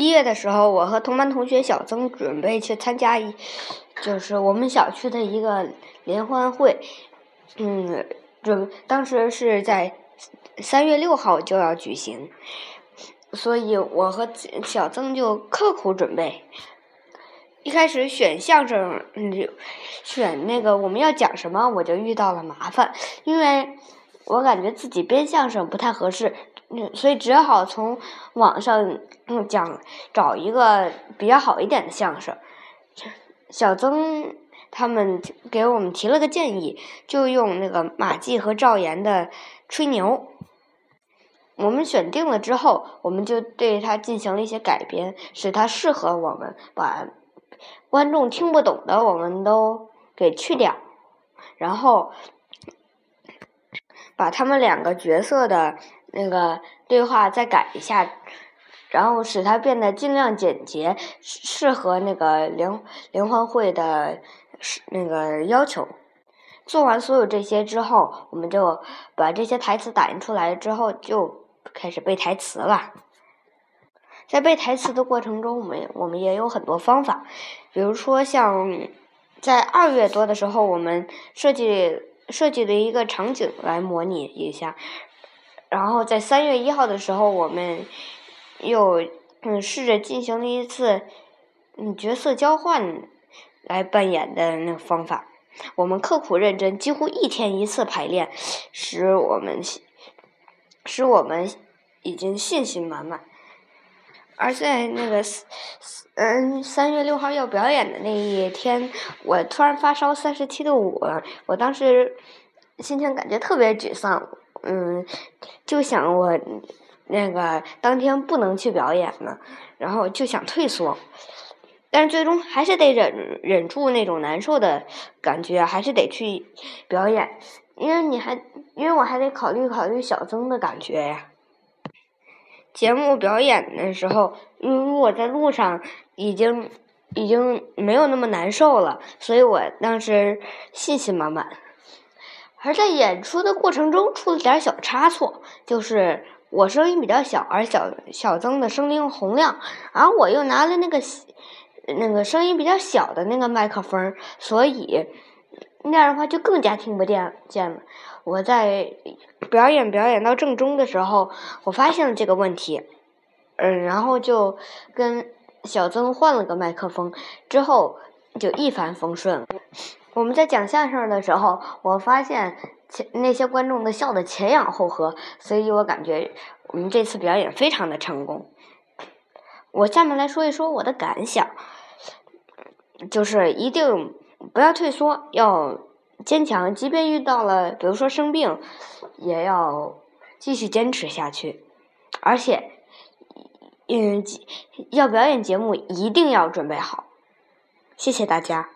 毕业的时候，我和同班同学小曾准备去参加一，就是我们小区的一个联欢会，嗯，准当时是在三月六号就要举行，所以我和小曾就刻苦准备。一开始选相声，嗯，选那个我们要讲什么，我就遇到了麻烦，因为我感觉自己编相声不太合适。嗯，所以只好从网上讲找一个比较好一点的相声。小曾他们给我们提了个建议，就用那个马季和赵岩的《吹牛》。我们选定了之后，我们就对它进行了一些改编，使它适合我们，把观众听不懂的我们都给去掉，然后把他们两个角色的。那个对话再改一下，然后使它变得尽量简洁，适合那个联联欢会的那个要求。做完所有这些之后，我们就把这些台词打印出来之后，就开始背台词了。在背台词的过程中，我们我们也有很多方法，比如说像在二月多的时候，我们设计设计了一个场景来模拟一下。然后在三月一号的时候，我们又嗯试着进行了一次嗯角色交换来扮演的那个方法。我们刻苦认真，几乎一天一次排练，使我们使我们已经信心满满。而在那个嗯三月六号要表演的那一天，我突然发烧三十七度五，我当时心情感觉特别沮丧。嗯，就想我那个当天不能去表演了，然后就想退缩，但是最终还是得忍忍住那种难受的感觉，还是得去表演，因为你还因为我还得考虑考虑小曾的感觉呀。节目表演的时候，因为我在路上已经已经没有那么难受了，所以我当时信心满满。而在演出的过程中出了点小差错，就是我声音比较小，而小小曾的声音洪亮，而我又拿了那个那个声音比较小的那个麦克风，所以那样的话就更加听不见见了。我在表演表演到正中的时候，我发现了这个问题，嗯，然后就跟小曾换了个麦克风，之后就一帆风顺。我们在讲相声的时候，我发现前那些观众的笑的前仰后合，所以我感觉我们这次表演非常的成功。我下面来说一说我的感想，就是一定不要退缩，要坚强，即便遇到了比如说生病，也要继续坚持下去，而且，嗯，要表演节目一定要准备好。谢谢大家。